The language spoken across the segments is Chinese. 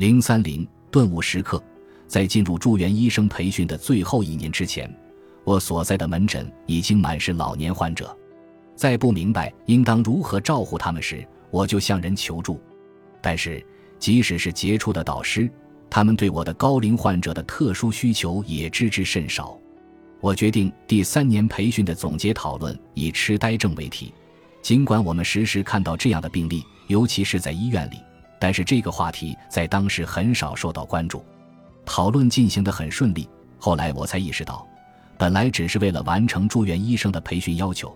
零三零顿悟时刻，在进入住院医生培训的最后一年之前，我所在的门诊已经满是老年患者。在不明白应当如何照顾他们时，我就向人求助。但是，即使是杰出的导师，他们对我的高龄患者的特殊需求也知之甚少。我决定第三年培训的总结讨论以痴呆症为题。尽管我们时时看到这样的病例，尤其是在医院里，但是这个话题在当时很少受到关注。讨论进行得很顺利。后来我才意识到，本来只是为了完成住院医生的培训要求，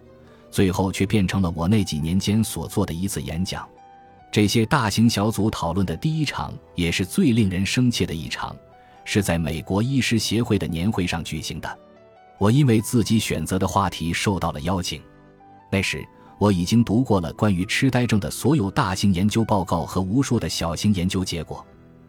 最后却变成了我那几年间所做的一次演讲。这些大型小组讨论的第一场，也是最令人生气的一场，是在美国医师协会的年会上举行的。我因为自己选择的话题受到了邀请。那时我已经读过了关于痴呆症的所有大型研究报告和无数的小型研究结果，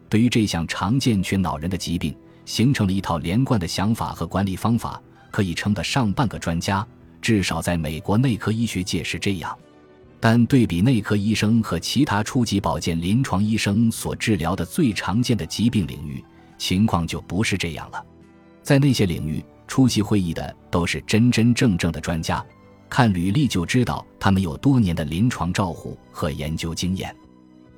对于这项常见却恼人的疾病，形成了一套连贯的想法和管理方法，可以称得上半个专家。至少在美国内科医学界是这样。但对比内科医生和其他初级保健临床医生所治疗的最常见的疾病领域，情况就不是这样了。在那些领域。出席会议的都是真真正正的专家，看履历就知道他们有多年的临床照护和研究经验，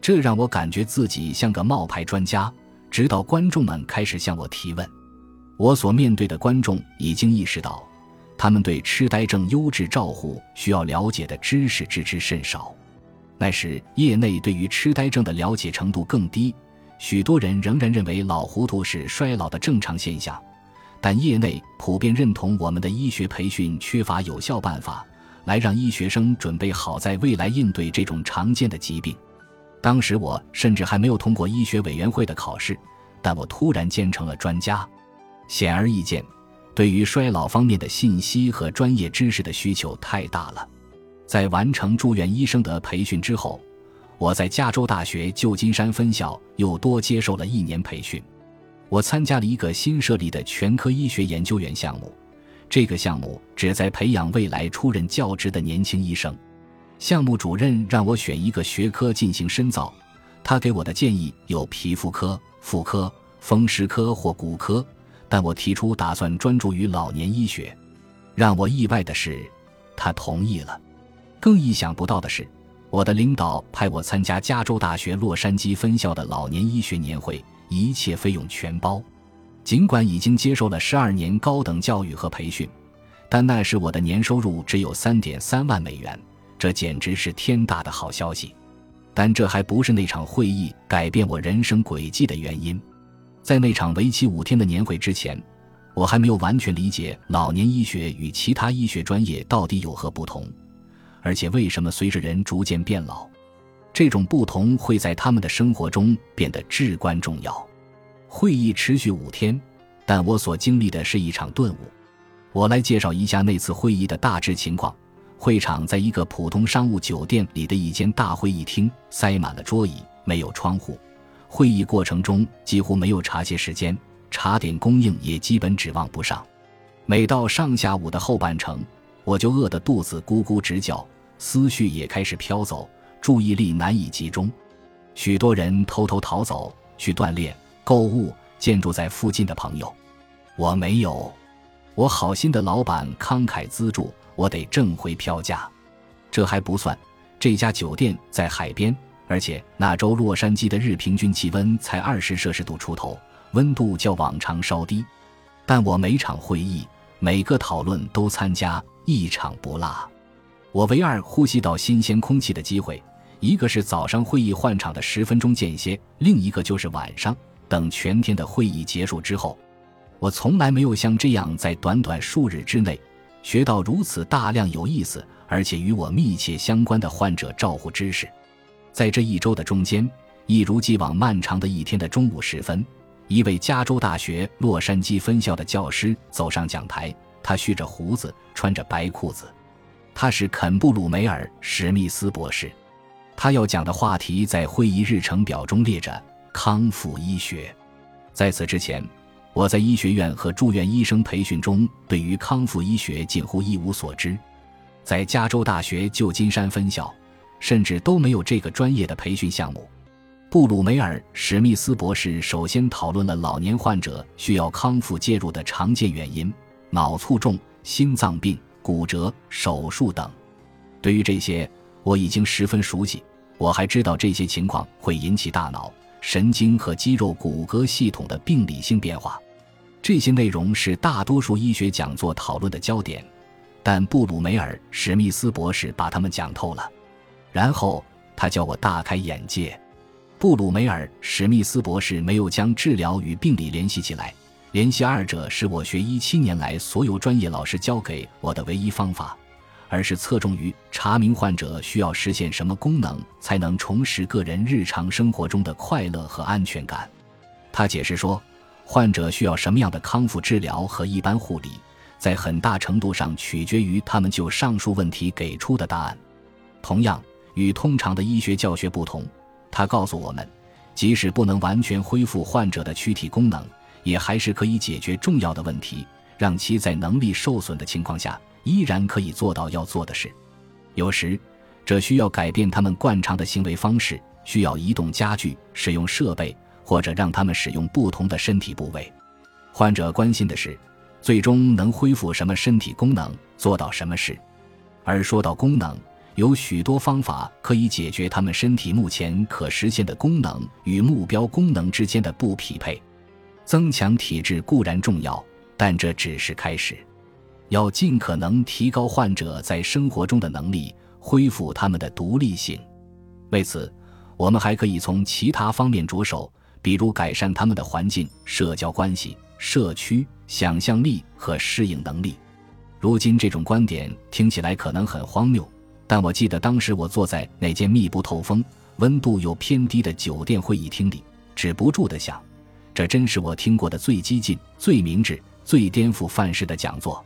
这让我感觉自己像个冒牌专家。直到观众们开始向我提问，我所面对的观众已经意识到，他们对痴呆症优质照护需要了解的知识知之甚少。那时，业内对于痴呆症的了解程度更低，许多人仍然认为老糊涂是衰老的正常现象。但业内普遍认同我们的医学培训缺乏有效办法，来让医学生准备好在未来应对这种常见的疾病。当时我甚至还没有通过医学委员会的考试，但我突然间成了专家。显而易见，对于衰老方面的信息和专业知识的需求太大了。在完成住院医生的培训之后，我在加州大学旧金山分校又多接受了一年培训。我参加了一个新设立的全科医学研究员项目，这个项目旨在培养未来出任教职的年轻医生。项目主任让我选一个学科进行深造，他给我的建议有皮肤科、妇科、风湿科或骨科，但我提出打算专注于老年医学。让我意外的是，他同意了。更意想不到的是，我的领导派我参加加州大学洛杉矶分校的老年医学年会。一切费用全包，尽管已经接受了十二年高等教育和培训，但那时我的年收入只有三点三万美元，这简直是天大的好消息。但这还不是那场会议改变我人生轨迹的原因。在那场为期五天的年会之前，我还没有完全理解老年医学与其他医学专业到底有何不同，而且为什么随着人逐渐变老。这种不同会在他们的生活中变得至关重要。会议持续五天，但我所经历的是一场顿悟。我来介绍一下那次会议的大致情况。会场在一个普通商务酒店里的一间大会议厅，塞满了桌椅，没有窗户。会议过程中几乎没有茶歇时间，茶点供应也基本指望不上。每到上下午的后半程，我就饿得肚子咕咕直叫，思绪也开始飘走。注意力难以集中，许多人偷偷逃走去锻炼、购物、建筑在附近的朋友。我没有，我好心的老板慷慨资助，我得挣回票价。这还不算，这家酒店在海边，而且那周洛杉矶的日平均气温才二十摄氏度出头，温度较往常稍低。但我每场会议、每个讨论都参加，一场不落。我唯二呼吸到新鲜空气的机会。一个是早上会议换场的十分钟间歇，另一个就是晚上等全天的会议结束之后。我从来没有像这样在短短数日之内学到如此大量有意思而且与我密切相关的患者照护知识。在这一周的中间，一如既往漫长的一天的中午时分，一位加州大学洛杉矶分校的教师走上讲台，他蓄着胡子，穿着白裤子，他是肯布鲁梅尔史密斯博士。他要讲的话题在会议日程表中列着康复医学。在此之前，我在医学院和住院医生培训中对于康复医学近乎一无所知。在加州大学旧金山分校，甚至都没有这个专业的培训项目。布鲁梅尔·史密斯博士首先讨论了老年患者需要康复介入的常见原因：脑卒中、心脏病、骨折、手术等。对于这些，我已经十分熟悉。我还知道这些情况会引起大脑、神经和肌肉骨骼系统的病理性变化。这些内容是大多数医学讲座讨论的焦点，但布鲁梅尔·史密斯博士把他们讲透了。然后他叫我大开眼界。布鲁梅尔·史密斯博士没有将治疗与病理联系起来，联系二者是我学医七年来所有专业老师教给我的唯一方法，而是侧重于查明患者需要实现什么功能才能重拾个人日常生活中的快乐和安全感。他解释说，患者需要什么样的康复治疗和一般护理，在很大程度上取决于他们就上述问题给出的答案。同样，与通常的医学教学不同。他告诉我们，即使不能完全恢复患者的躯体功能，也还是可以解决重要的问题，让其在能力受损的情况下依然可以做到要做的事。有时，这需要改变他们惯常的行为方式，需要移动家具、使用设备，或者让他们使用不同的身体部位。患者关心的是，最终能恢复什么身体功能，做到什么事。而说到功能，有许多方法可以解决他们身体目前可实现的功能与目标功能之间的不匹配。增强体质固然重要，但这只是开始。要尽可能提高患者在生活中的能力，恢复他们的独立性。为此，我们还可以从其他方面着手，比如改善他们的环境、社交关系、社区、想象力和适应能力。如今，这种观点听起来可能很荒谬。但我记得当时我坐在那间密不透风、温度又偏低的酒店会议厅里，止不住地想：这真是我听过的最激进、最明智、最颠覆范式的讲座。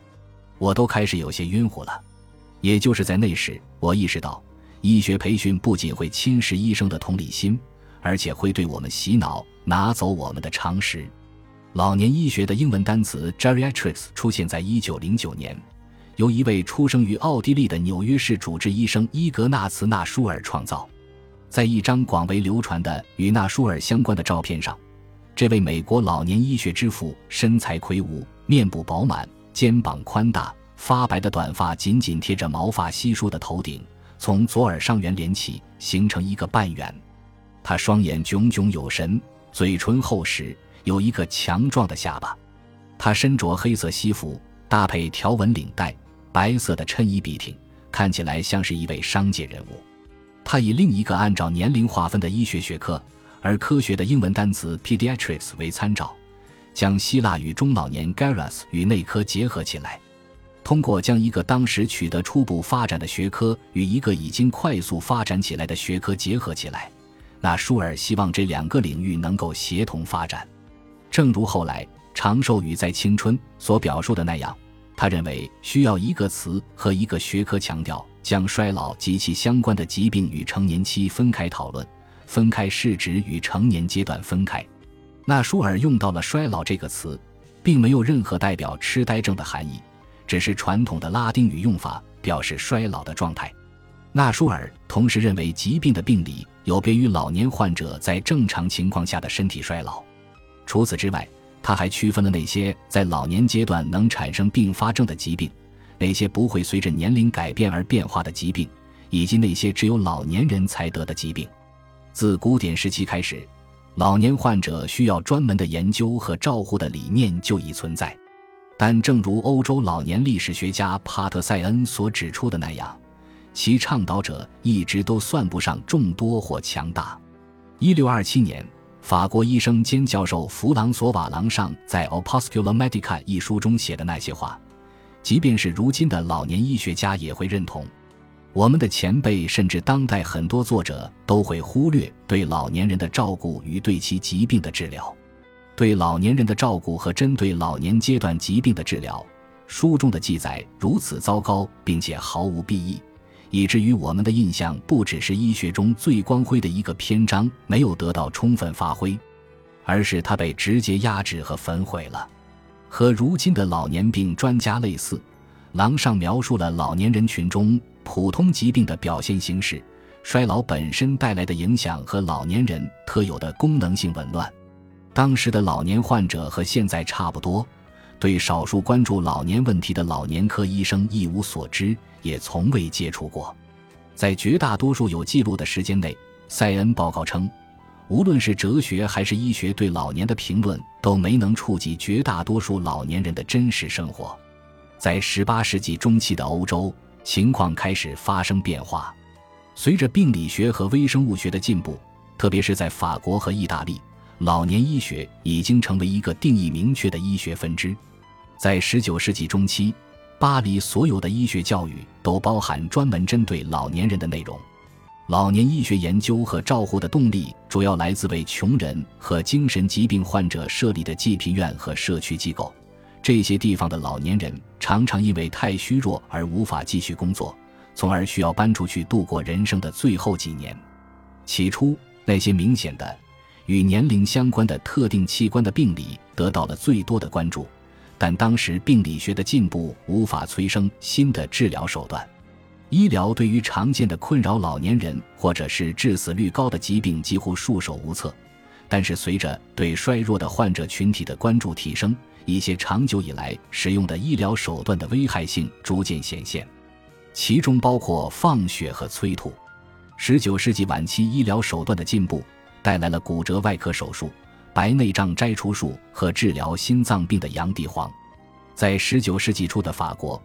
我都开始有些晕乎了。也就是在那时，我意识到，医学培训不仅会侵蚀医生的同理心，而且会对我们洗脑，拿走我们的常识。老年医学的英文单词 “geriatrics” 出现在一九零九年。由一位出生于奥地利的纽约市主治医生伊格纳茨·纳舒尔创造。在一张广为流传的与纳舒尔相关的照片上，这位美国老年医学之父身材魁梧，面部饱满，肩膀宽大，发白的短发紧紧贴着毛发稀疏的头顶，从左耳上缘连起，形成一个半圆。他双眼炯炯有神，嘴唇厚实，有一个强壮的下巴。他身着黑色西服，搭配条纹领带。白色的衬衣笔挺，看起来像是一位商界人物。他以另一个按照年龄划分的医学学科，而科学的英文单词 pediatrics 为参照，将希腊与中老年 geras 与内科结合起来。通过将一个当时取得初步发展的学科与一个已经快速发展起来的学科结合起来，那舒尔希望这两个领域能够协同发展。正如后来《长寿与在青春》所表述的那样。他认为需要一个词和一个学科强调将衰老及其相关的疾病与成年期分开讨论，分开是指与成年阶段分开。纳舒尔用到了“衰老”这个词，并没有任何代表痴呆症的含义，只是传统的拉丁语用法表示衰老的状态。纳舒尔同时认为疾病的病理有别于老年患者在正常情况下的身体衰老。除此之外。他还区分了那些在老年阶段能产生并发症的疾病，那些不会随着年龄改变而变化的疾病，以及那些只有老年人才得的疾病。自古典时期开始，老年患者需要专门的研究和照护的理念就已存在。但正如欧洲老年历史学家帕特塞恩所指出的那样，其倡导者一直都算不上众多或强大。一六二七年。法国医生兼教授弗朗索瓦·朗上在《Opuscula Medica》一书中写的那些话，即便是如今的老年医学家也会认同。我们的前辈甚至当代很多作者都会忽略对老年人的照顾与对其疾病的治疗。对老年人的照顾和针对老年阶段疾病的治疗，书中的记载如此糟糕，并且毫无裨益。以至于我们的印象不只是医学中最光辉的一个篇章没有得到充分发挥，而是它被直接压制和焚毁了。和如今的老年病专家类似，狼上描述了老年人群中普通疾病的表现形式，衰老本身带来的影响和老年人特有的功能性紊乱。当时的老年患者和现在差不多，对少数关注老年问题的老年科医生一无所知，也从未接触过。在绝大多数有记录的时间内，塞恩报告称，无论是哲学还是医学对老年的评论都没能触及绝大多数老年人的真实生活。在18世纪中期的欧洲，情况开始发生变化。随着病理学和微生物学的进步，特别是在法国和意大利，老年医学已经成为一个定义明确的医学分支。在19世纪中期，巴黎所有的医学教育都包含专门针对老年人的内容。老年医学研究和照护的动力主要来自为穷人和精神疾病患者设立的济贫院和社区机构。这些地方的老年人常常因为太虚弱而无法继续工作。从而需要搬出去度过人生的最后几年。起初，那些明显的与年龄相关的特定器官的病理得到了最多的关注，但当时病理学的进步无法催生新的治疗手段。医疗对于常见的困扰老年人或者是致死率高的疾病几乎束手无策。但是，随着对衰弱的患者群体的关注提升，一些长久以来使用的医疗手段的危害性逐渐显现。其中包括放血和催吐。十九世纪晚期，医疗手段的进步带来了骨折外科手术、白内障摘除术和治疗心脏病的洋地黄。在十九世纪初的法国，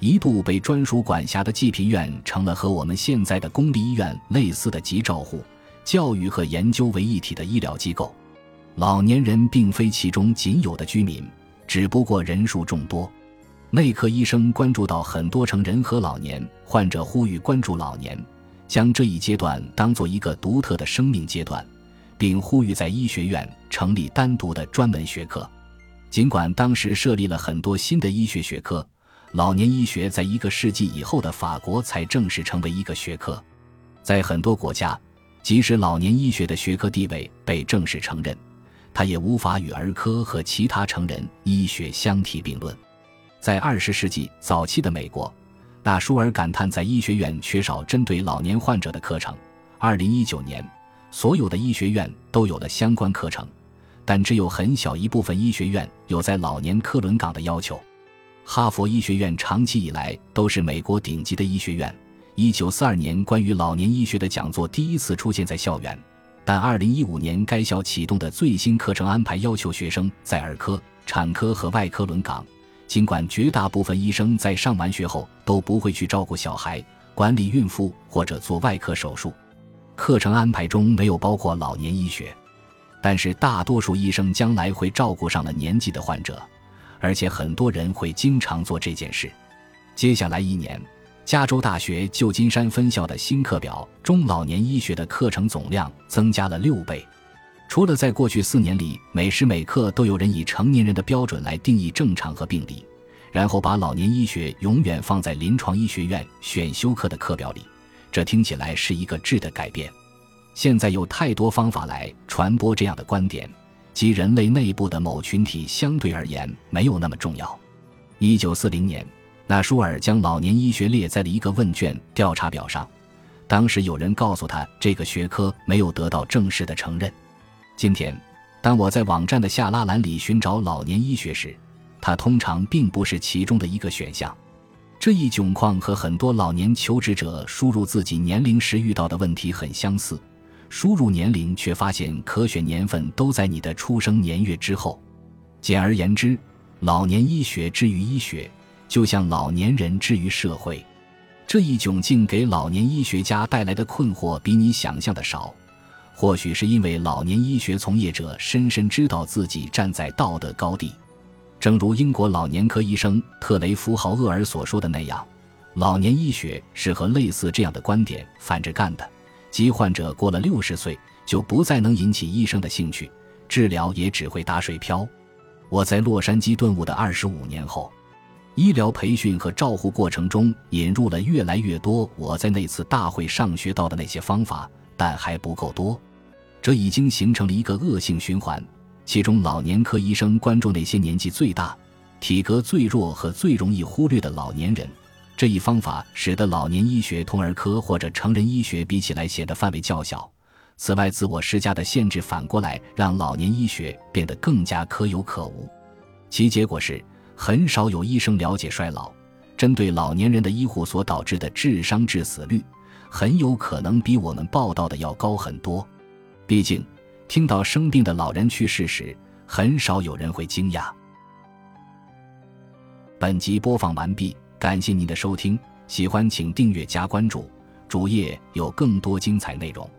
一度被专属管辖的济贫院成了和我们现在的公立医院类似的集照护、教育和研究为一体的医疗机构。老年人并非其中仅有的居民，只不过人数众多。内科医生关注到很多成人和老年患者，呼吁关注老年，将这一阶段当做一个独特的生命阶段，并呼吁在医学院成立单独的专门学科。尽管当时设立了很多新的医学学科，老年医学在一个世纪以后的法国才正式成为一个学科。在很多国家，即使老年医学的学科地位被正式承认，他也无法与儿科和其他成人医学相提并论。在二十世纪早期的美国，纳舒尔感叹在医学院缺少针对老年患者的课程。二零一九年，所有的医学院都有了相关课程，但只有很小一部分医学院有在老年科轮岗的要求。哈佛医学院长期以来都是美国顶级的医学院。一九四二年，关于老年医学的讲座第一次出现在校园，但二零一五年该校启动的最新课程安排要求学生在儿科、产科和外科轮岗。尽管绝大部分医生在上完学后都不会去照顾小孩、管理孕妇或者做外科手术，课程安排中没有包括老年医学，但是大多数医生将来会照顾上了年纪的患者，而且很多人会经常做这件事。接下来一年，加州大学旧金山分校的新课表中老年医学的课程总量增加了六倍。除了在过去四年里每时每刻都有人以成年人的标准来定义正常和病理，然后把老年医学永远放在临床医学院选修课的课表里，这听起来是一个质的改变。现在有太多方法来传播这样的观点，即人类内部的某群体相对而言没有那么重要。一九四零年，纳舒尔将老年医学列在了一个问卷调查表上，当时有人告诉他这个学科没有得到正式的承认。今天，当我在网站的下拉栏里寻找老年医学时，它通常并不是其中的一个选项。这一窘况和很多老年求职者输入自己年龄时遇到的问题很相似：输入年龄却发现可选年份都在你的出生年月之后。简而言之，老年医学之于医学，就像老年人之于社会。这一窘境给老年医学家带来的困惑比你想象的少。或许是因为老年医学从业者深深知道自己站在道德高地，正如英国老年科医生特雷弗豪厄尔所说的那样，老年医学是和类似这样的观点反着干的，即患者过了六十岁就不再能引起医生的兴趣，治疗也只会打水漂。我在洛杉矶顿悟的二十五年后，医疗培训和照护过程中引入了越来越多我在那次大会上学到的那些方法，但还不够多。这已经形成了一个恶性循环，其中老年科医生关注那些年纪最大、体格最弱和最容易忽略的老年人，这一方法使得老年医学同儿科或者成人医学比起来显得范围较小。此外，自我施加的限制反过来让老年医学变得更加可有可无。其结果是，很少有医生了解衰老。针对老年人的医护所导致的智商致死率，很有可能比我们报道的要高很多。毕竟，听到生病的老人去世时，很少有人会惊讶。本集播放完毕，感谢您的收听，喜欢请订阅加关注，主页有更多精彩内容。